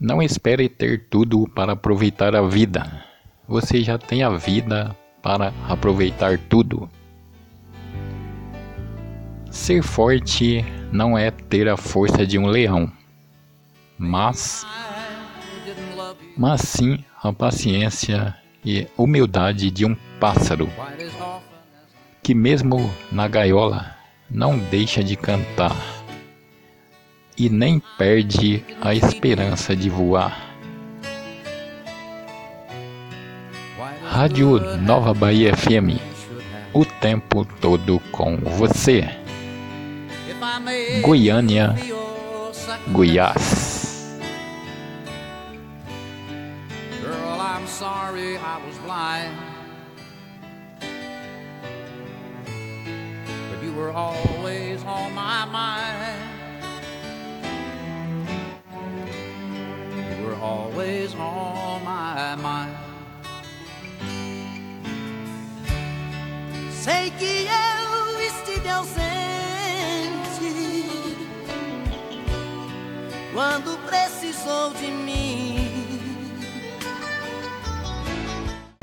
Não espere ter tudo para aproveitar a vida. Você já tem a vida para aproveitar tudo. Ser forte não é ter a força de um leão, mas mas sim a paciência e humildade de um pássaro que mesmo na gaiola não deixa de cantar e nem perde a esperança de voar. Rádio Nova Bahia FM, o tempo todo com você. Goiânia, Goiás. I'm sorry I was blind. But you were always on my mind. Sei que eu estive ausente quando precisou de mim.